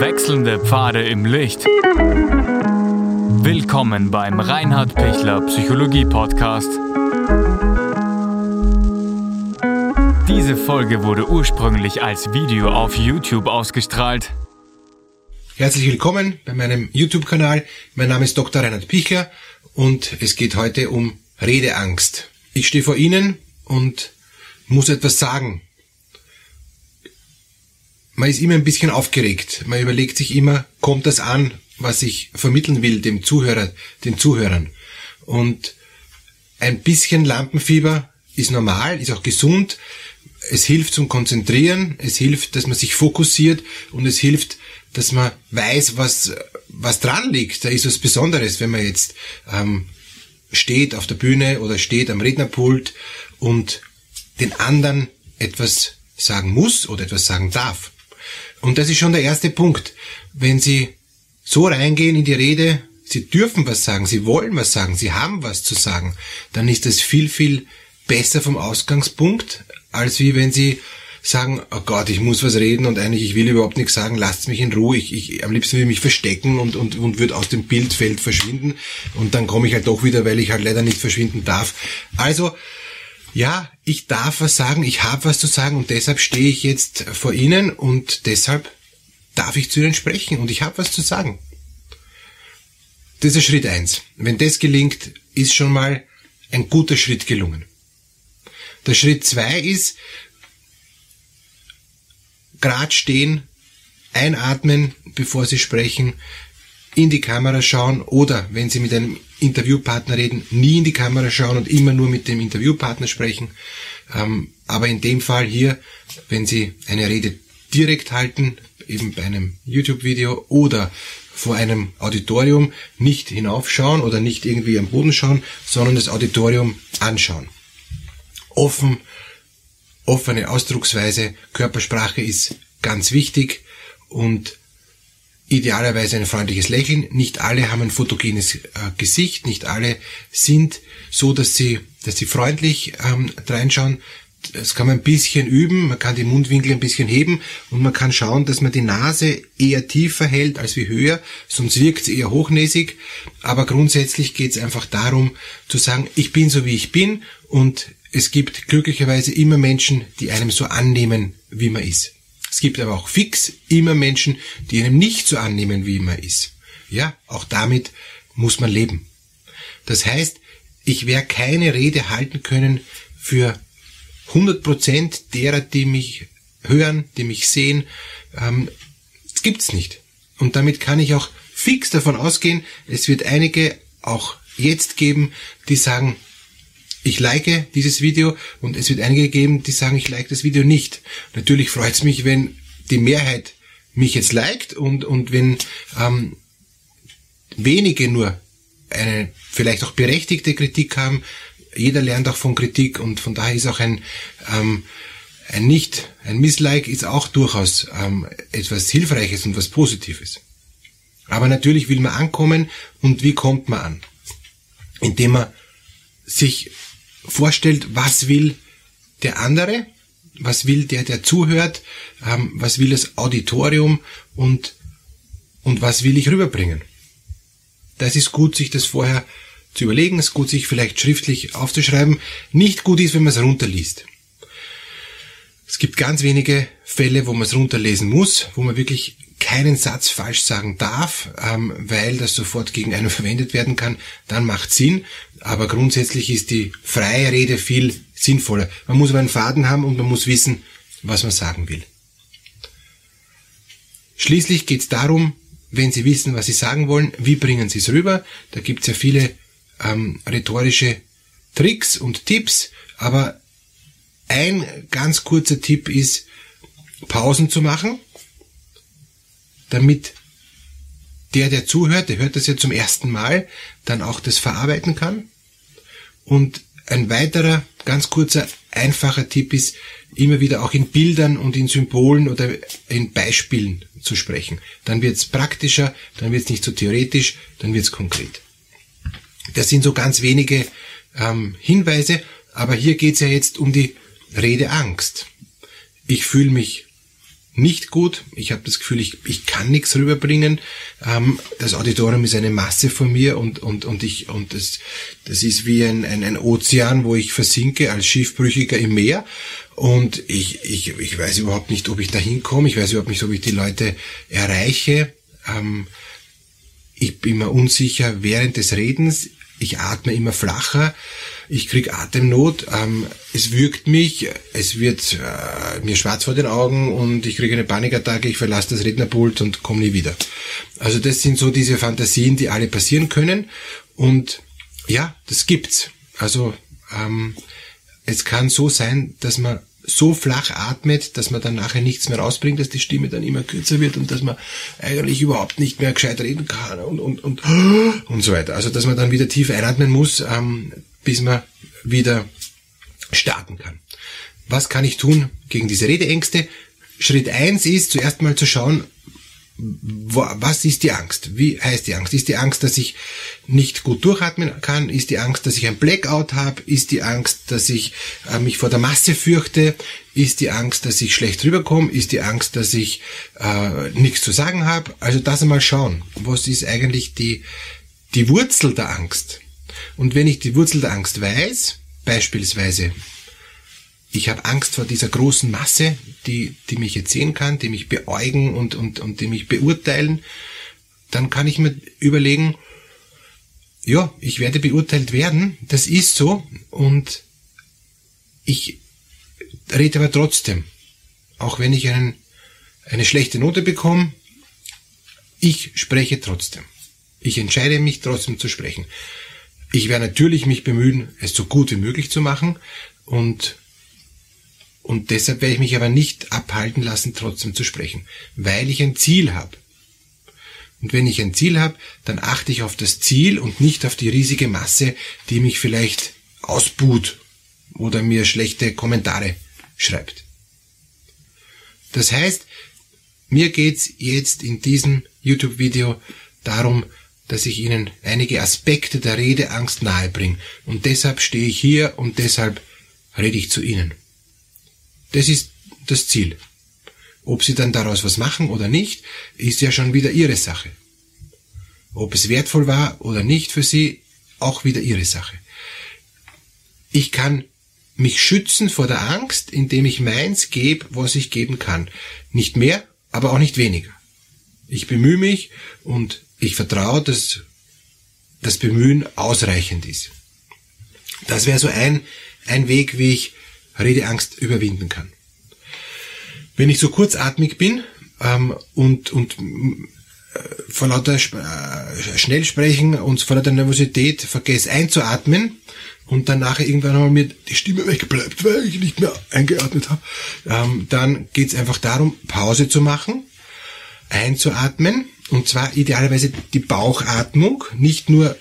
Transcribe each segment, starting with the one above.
Wechselnde Pfade im Licht. Willkommen beim Reinhard Pichler Psychologie Podcast. Diese Folge wurde ursprünglich als Video auf YouTube ausgestrahlt. Herzlich willkommen bei meinem YouTube-Kanal. Mein Name ist Dr. Reinhard Pichler und es geht heute um Redeangst. Ich stehe vor Ihnen und muss etwas sagen man ist immer ein bisschen aufgeregt. Man überlegt sich immer, kommt das an, was ich vermitteln will dem Zuhörer, den Zuhörern. Und ein bisschen Lampenfieber ist normal, ist auch gesund. Es hilft zum Konzentrieren, es hilft, dass man sich fokussiert und es hilft, dass man weiß, was, was dran liegt. Da ist was Besonderes, wenn man jetzt ähm, steht auf der Bühne oder steht am Rednerpult und den anderen etwas sagen muss oder etwas sagen darf. Und das ist schon der erste Punkt. Wenn Sie so reingehen in die Rede, Sie dürfen was sagen, Sie wollen was sagen, Sie haben was zu sagen, dann ist das viel, viel besser vom Ausgangspunkt, als wie wenn Sie sagen, oh Gott, ich muss was reden und eigentlich ich will überhaupt nichts sagen, lasst mich in Ruhe, ich, ich am liebsten will ich mich verstecken und, und, und würde aus dem Bildfeld verschwinden und dann komme ich halt doch wieder, weil ich halt leider nicht verschwinden darf. Also ja, ich darf was sagen, ich habe was zu sagen und deshalb stehe ich jetzt vor Ihnen und deshalb darf ich zu Ihnen sprechen und ich habe was zu sagen. Das ist Schritt eins. Wenn das gelingt, ist schon mal ein guter Schritt gelungen. Der Schritt zwei ist, grad stehen, einatmen, bevor Sie sprechen, in die Kamera schauen oder wenn Sie mit einem Interviewpartner reden, nie in die Kamera schauen und immer nur mit dem Interviewpartner sprechen. Ähm, aber in dem Fall hier, wenn Sie eine Rede direkt halten, eben bei einem YouTube-Video oder vor einem Auditorium, nicht hinaufschauen oder nicht irgendwie am Boden schauen, sondern das Auditorium anschauen. Offen, offene Ausdrucksweise, Körpersprache ist ganz wichtig und idealerweise ein freundliches Lächeln. Nicht alle haben ein fotogenes äh, Gesicht, nicht alle sind so, dass sie, dass sie freundlich ähm, reinschauen. Das kann man ein bisschen üben, man kann die Mundwinkel ein bisschen heben und man kann schauen, dass man die Nase eher tiefer hält als wie höher, sonst wirkt es eher hochnäsig. Aber grundsätzlich geht es einfach darum zu sagen, ich bin so wie ich bin und es gibt glücklicherweise immer Menschen, die einem so annehmen, wie man ist. Es gibt aber auch fix immer Menschen, die einem nicht so annehmen, wie man ist. Ja, auch damit muss man leben. Das heißt, ich werde keine Rede halten können für 100 Prozent derer, die mich hören, die mich sehen. Ähm, das gibt's nicht. Und damit kann ich auch fix davon ausgehen, es wird einige auch jetzt geben, die sagen, ich like dieses Video und es wird einige geben, die sagen, ich like das Video nicht. Natürlich freut es mich, wenn die Mehrheit mich jetzt liked und, und wenn ähm, wenige nur eine vielleicht auch berechtigte Kritik haben. Jeder lernt auch von Kritik und von daher ist auch ein, ähm, ein Nicht, ein Misslike ist auch durchaus ähm, etwas Hilfreiches und was Positives. Aber natürlich will man ankommen und wie kommt man an? Indem man sich vorstellt, was will der andere, was will der, der zuhört, ähm, was will das Auditorium und, und was will ich rüberbringen. Das ist gut, sich das vorher zu überlegen, es ist gut, sich vielleicht schriftlich aufzuschreiben. Nicht gut ist, wenn man es runterliest. Es gibt ganz wenige Fälle, wo man es runterlesen muss, wo man wirklich keinen Satz falsch sagen darf, ähm, weil das sofort gegen einen verwendet werden kann, dann macht Sinn. Aber grundsätzlich ist die freie Rede viel sinnvoller. Man muss aber einen Faden haben und man muss wissen, was man sagen will. Schließlich geht es darum, wenn Sie wissen, was Sie sagen wollen, wie bringen Sie es rüber. Da gibt es ja viele ähm, rhetorische Tricks und Tipps, aber ein ganz kurzer Tipp ist, Pausen zu machen damit der, der zuhört, der hört das ja zum ersten Mal, dann auch das verarbeiten kann. Und ein weiterer, ganz kurzer, einfacher Tipp ist, immer wieder auch in Bildern und in Symbolen oder in Beispielen zu sprechen. Dann wird es praktischer, dann wird es nicht so theoretisch, dann wird es konkret. Das sind so ganz wenige ähm, Hinweise, aber hier geht es ja jetzt um die Redeangst. Ich fühle mich nicht gut. Ich habe das Gefühl, ich, ich kann nichts rüberbringen. Ähm, das Auditorium ist eine Masse von mir und, und, und ich, und das, das ist wie ein, ein, ein Ozean, wo ich versinke als Schiffbrüchiger im Meer. Und ich, ich, ich weiß überhaupt nicht, ob ich da hinkomme. Ich weiß überhaupt nicht, ob ich die Leute erreiche. Ähm, ich bin mir unsicher während des Redens. Ich atme immer flacher ich krieg Atemnot, ähm, es würgt mich, es wird äh, mir schwarz vor den Augen und ich kriege eine Panikattacke, ich verlasse das Rednerpult und komme nie wieder. Also das sind so diese Fantasien, die alle passieren können und ja, das gibt's. Also ähm, es kann so sein, dass man so flach atmet, dass man dann nachher nichts mehr rausbringt, dass die Stimme dann immer kürzer wird und dass man eigentlich überhaupt nicht mehr gescheit reden kann und, und, und, und so weiter. Also, dass man dann wieder tief einatmen muss. Ähm, bis man wieder starten kann. Was kann ich tun gegen diese Redeängste? Schritt eins ist zuerst mal zu schauen, was ist die Angst? Wie heißt die Angst? Ist die Angst, dass ich nicht gut durchatmen kann? Ist die Angst, dass ich ein Blackout habe? Ist die Angst, dass ich äh, mich vor der Masse fürchte? Ist die Angst, dass ich schlecht rüberkomme? Ist die Angst, dass ich äh, nichts zu sagen habe? Also das einmal schauen. Was ist eigentlich die, die Wurzel der Angst? Und wenn ich die Wurzel der Angst weiß, beispielsweise, ich habe Angst vor dieser großen Masse, die, die mich jetzt sehen kann, die mich beäugen und, und, und die mich beurteilen, dann kann ich mir überlegen, ja, ich werde beurteilt werden, das ist so und ich rede aber trotzdem, auch wenn ich einen, eine schlechte Note bekomme, ich spreche trotzdem. Ich entscheide mich trotzdem zu sprechen. Ich werde natürlich mich bemühen, es so gut wie möglich zu machen und und deshalb werde ich mich aber nicht abhalten lassen, trotzdem zu sprechen, weil ich ein Ziel habe. Und wenn ich ein Ziel habe, dann achte ich auf das Ziel und nicht auf die riesige Masse, die mich vielleicht ausbuht oder mir schlechte Kommentare schreibt. Das heißt, mir geht's jetzt in diesem YouTube-Video darum, dass ich Ihnen einige Aspekte der Redeangst nahebringe. Und deshalb stehe ich hier und deshalb rede ich zu Ihnen. Das ist das Ziel. Ob Sie dann daraus was machen oder nicht, ist ja schon wieder Ihre Sache. Ob es wertvoll war oder nicht für Sie, auch wieder Ihre Sache. Ich kann mich schützen vor der Angst, indem ich meins gebe, was ich geben kann. Nicht mehr, aber auch nicht weniger. Ich bemühe mich und ich vertraue, dass das Bemühen ausreichend ist. Das wäre so ein, ein Weg, wie ich Redeangst überwinden kann. Wenn ich so kurzatmig bin ähm, und, und äh, vor lauter Sp äh, Schnellsprechen und vor lauter Nervosität vergesse einzuatmen und dann irgendwann einmal mir die Stimme wegbleibt, weil ich nicht mehr eingeatmet habe, ähm, dann geht es einfach darum, Pause zu machen, einzuatmen und zwar idealerweise die Bauchatmung, nicht nur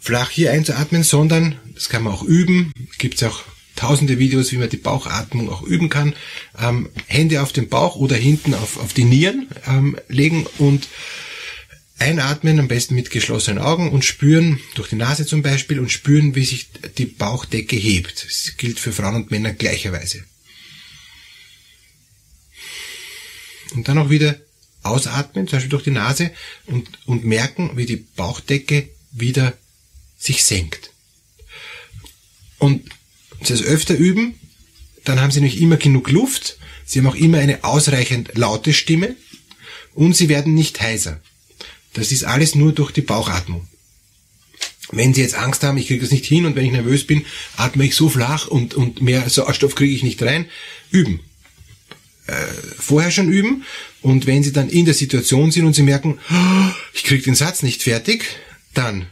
flach hier einzuatmen, sondern, das kann man auch üben, gibt es auch tausende Videos, wie man die Bauchatmung auch üben kann. Ähm, Hände auf den Bauch oder hinten auf, auf die Nieren ähm, legen und einatmen, am besten mit geschlossenen Augen und spüren, durch die Nase zum Beispiel, und spüren, wie sich die Bauchdecke hebt. Das gilt für Frauen und Männer gleicherweise. Und dann auch wieder ausatmen, zum Beispiel durch die Nase und, und merken, wie die Bauchdecke wieder sich senkt. Und Sie das öfter üben, dann haben Sie nämlich immer genug Luft, Sie haben auch immer eine ausreichend laute Stimme und Sie werden nicht heiser. Das ist alles nur durch die Bauchatmung. Wenn Sie jetzt Angst haben, ich kriege das nicht hin und wenn ich nervös bin, atme ich so flach und, und mehr Sauerstoff kriege ich nicht rein, üben. Äh, vorher schon üben und wenn Sie dann in der Situation sind und Sie merken, oh, ich kriege den Satz nicht fertig, dann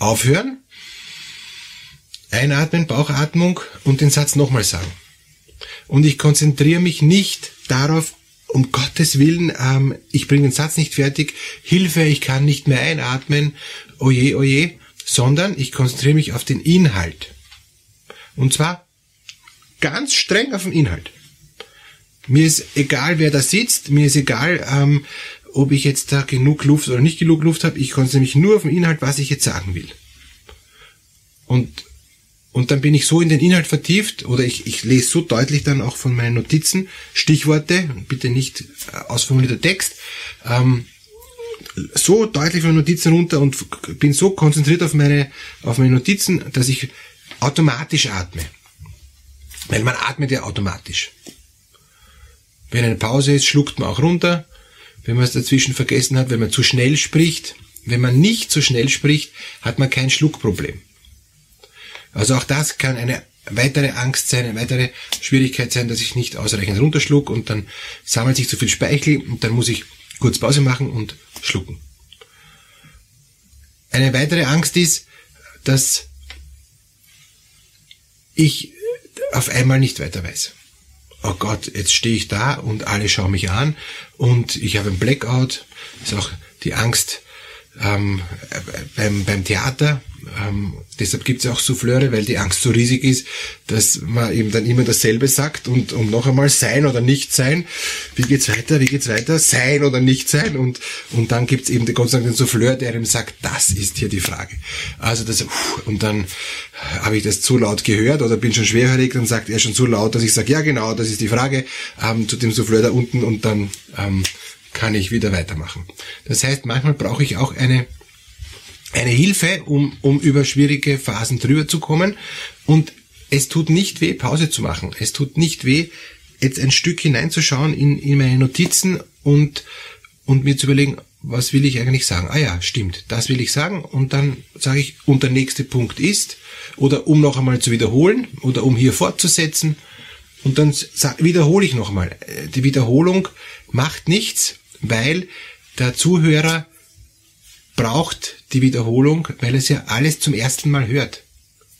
aufhören, einatmen, Bauchatmung und den Satz nochmal sagen. Und ich konzentriere mich nicht darauf, um Gottes Willen, ähm, ich bringe den Satz nicht fertig, Hilfe, ich kann nicht mehr einatmen, oje, oje, sondern ich konzentriere mich auf den Inhalt. Und zwar ganz streng auf den Inhalt. Mir ist egal, wer da sitzt, mir ist egal, ähm, ob ich jetzt da genug Luft oder nicht genug Luft habe. Ich konzentriere mich nur auf den Inhalt, was ich jetzt sagen will. Und, Und dann bin ich so in den Inhalt vertieft oder ich, ich lese so deutlich dann auch von meinen Notizen Stichworte, bitte nicht äh, ausformulierter Text, ähm, so deutlich von Notizen runter und bin so konzentriert auf meine, auf meine Notizen, dass ich automatisch atme. Weil man atmet ja automatisch. Wenn eine Pause ist, schluckt man auch runter. Wenn man es dazwischen vergessen hat, wenn man zu schnell spricht. Wenn man nicht zu schnell spricht, hat man kein Schluckproblem. Also auch das kann eine weitere Angst sein, eine weitere Schwierigkeit sein, dass ich nicht ausreichend runterschluck und dann sammelt sich zu viel Speichel und dann muss ich kurz Pause machen und schlucken. Eine weitere Angst ist, dass ich auf einmal nicht weiter weiß. Oh Gott, jetzt stehe ich da und alle schauen mich an und ich habe ein Blackout. Ist auch die Angst ähm, beim, beim Theater. Ähm, deshalb gibt es ja auch Souffleure, weil die Angst so riesig ist, dass man eben dann immer dasselbe sagt und, und noch einmal sein oder nicht sein. Wie geht's weiter? Wie geht's weiter? Sein oder nicht sein? Und, und dann gibt's eben Gott sei Dank den Souffleur, der ihm sagt, das ist hier die Frage. Also das, und dann habe ich das zu laut gehört oder bin schon schwerhörig, dann sagt er schon zu laut, dass ich sage, ja genau, das ist die Frage, ähm, zu dem Souffleur da unten und dann ähm, kann ich wieder weitermachen. Das heißt, manchmal brauche ich auch eine, eine Hilfe, um, um über schwierige Phasen drüber zu kommen. Und es tut nicht weh, Pause zu machen. Es tut nicht weh, jetzt ein Stück hineinzuschauen in, in meine Notizen und, und mir zu überlegen, was will ich eigentlich sagen? Ah ja, stimmt, das will ich sagen. Und dann sage ich, und der nächste Punkt ist, oder um noch einmal zu wiederholen, oder um hier fortzusetzen. Und dann wiederhole ich noch einmal. Die Wiederholung macht nichts, weil der Zuhörer braucht die Wiederholung, weil es ja alles zum ersten Mal hört.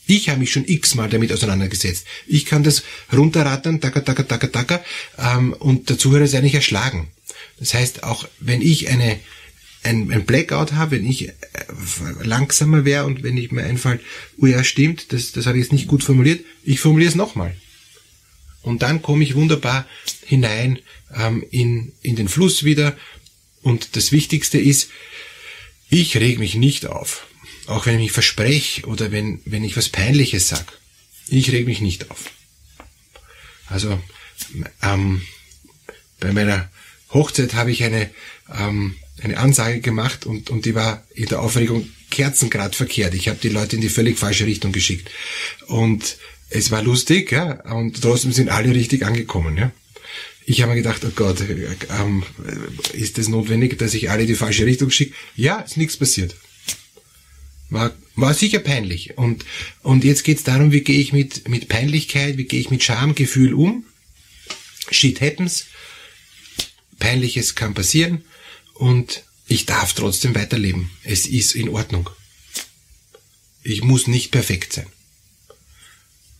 Ich habe mich schon x-mal damit auseinandergesetzt. Ich kann das runterrattern, taka, taka, taka, taka, ähm, und der Zuhörer ist eigentlich erschlagen. Das heißt, auch wenn ich eine, ein, ein Blackout habe, wenn ich äh, langsamer wäre und wenn ich mir einfällt, oh ja, stimmt, das, das habe ich jetzt nicht gut formuliert, ich formuliere es nochmal. Und dann komme ich wunderbar hinein ähm, in, in den Fluss wieder. Und das Wichtigste ist, ich reg mich nicht auf. Auch wenn ich mich verspreche oder wenn, wenn ich was Peinliches sag. Ich reg mich nicht auf. Also ähm, bei meiner Hochzeit habe ich eine, ähm, eine Ansage gemacht und, und die war in der Aufregung kerzengrad verkehrt. Ich habe die Leute in die völlig falsche Richtung geschickt. Und es war lustig, ja, und trotzdem sind alle richtig angekommen, ja. Ich habe mir gedacht, oh Gott, ähm, ist das notwendig, dass ich alle die falsche Richtung schicke? Ja, ist nichts passiert. War, war sicher peinlich. Und, und jetzt geht's darum, wie gehe ich mit, mit Peinlichkeit, wie gehe ich mit Schamgefühl um? Shit happens. Peinliches kann passieren. Und ich darf trotzdem weiterleben. Es ist in Ordnung. Ich muss nicht perfekt sein.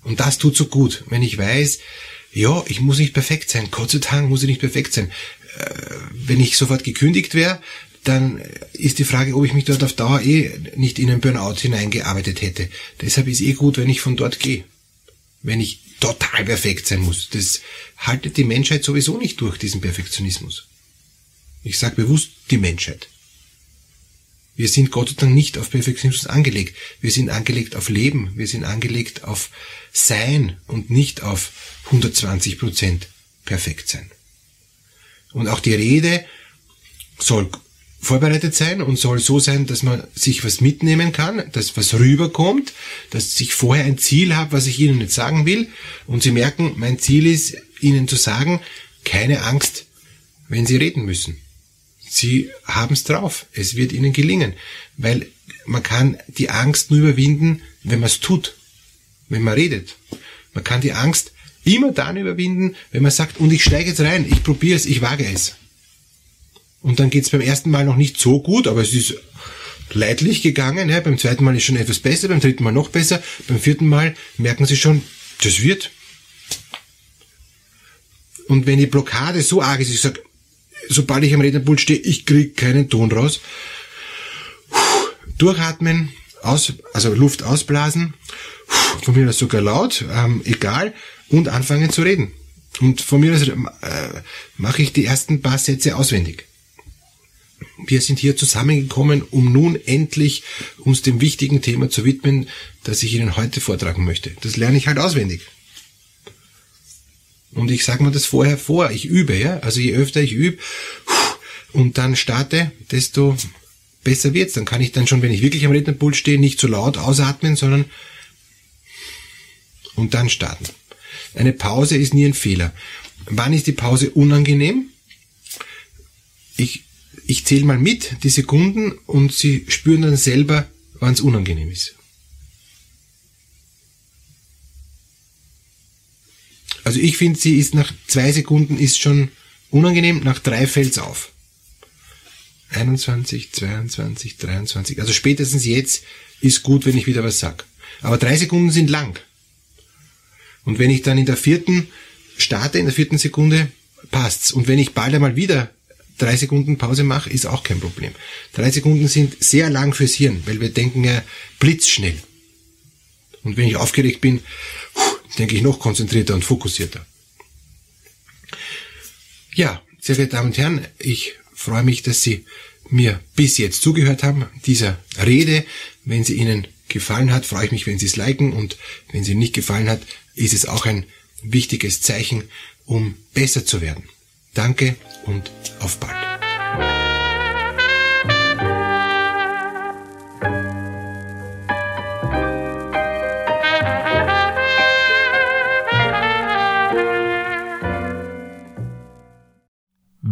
Und das tut so gut, wenn ich weiß, ja, ich muss nicht perfekt sein. Gott sei Dank muss ich nicht perfekt sein. Äh, wenn ich sofort gekündigt wäre, dann ist die Frage, ob ich mich dort auf Dauer eh nicht in einen Burnout hineingearbeitet hätte. Deshalb ist eh gut, wenn ich von dort gehe. Wenn ich total perfekt sein muss. Das haltet die Menschheit sowieso nicht durch, diesen Perfektionismus. Ich sage bewusst die Menschheit. Wir sind Gott sei Dank nicht auf Perfektionismus angelegt. Wir sind angelegt auf Leben. Wir sind angelegt auf Sein und nicht auf 120 Prozent perfekt sein. Und auch die Rede soll vorbereitet sein und soll so sein, dass man sich was mitnehmen kann, dass was rüberkommt, dass ich vorher ein Ziel habe, was ich Ihnen jetzt sagen will und Sie merken, mein Ziel ist, Ihnen zu sagen, keine Angst, wenn Sie reden müssen. Sie haben es drauf. Es wird ihnen gelingen. Weil man kann die Angst nur überwinden, wenn man es tut. Wenn man redet. Man kann die Angst immer dann überwinden, wenn man sagt, und ich steige jetzt rein, ich probiere es, ich wage es. Und dann geht es beim ersten Mal noch nicht so gut, aber es ist leidlich gegangen. Ja. Beim zweiten Mal ist schon etwas besser, beim dritten Mal noch besser, beim vierten Mal merken sie schon, das wird. Und wenn die Blockade so arg ist, ich sage, sobald ich am Rednerpult stehe, ich krieg keinen Ton raus. Durchatmen, aus, also Luft ausblasen, von mir aus sogar laut, ähm, egal, und anfangen zu reden. Und von mir aus äh, mache ich die ersten paar Sätze auswendig. wir sind hier zusammengekommen, um nun endlich uns dem wichtigen Thema zu widmen, das ich Ihnen heute vortragen möchte. Das lerne ich halt auswendig. Und ich sage mir das vorher vor, ich übe, ja. Also je öfter ich übe und dann starte, desto besser wird's. Dann kann ich dann schon, wenn ich wirklich am Rednerpult stehe, nicht zu laut ausatmen, sondern und dann starten. Eine Pause ist nie ein Fehler. Wann ist die Pause unangenehm? Ich, ich zähle mal mit, die Sekunden, und Sie spüren dann selber, wann es unangenehm ist. Also ich finde, sie ist nach zwei Sekunden ist schon unangenehm, nach drei fällt's auf. 21, 22, 23. Also spätestens jetzt ist gut, wenn ich wieder was sag. Aber drei Sekunden sind lang. Und wenn ich dann in der vierten starte, in der vierten Sekunde, passt's. Und wenn ich bald einmal wieder drei Sekunden Pause mache, ist auch kein Problem. Drei Sekunden sind sehr lang fürs Hirn, weil wir denken ja blitzschnell. Und wenn ich aufgeregt bin, denke ich noch konzentrierter und fokussierter. Ja, sehr geehrte Damen und Herren, ich freue mich, dass Sie mir bis jetzt zugehört haben, dieser Rede. Wenn sie Ihnen gefallen hat, freue ich mich, wenn Sie es liken und wenn sie nicht gefallen hat, ist es auch ein wichtiges Zeichen, um besser zu werden. Danke und auf bald.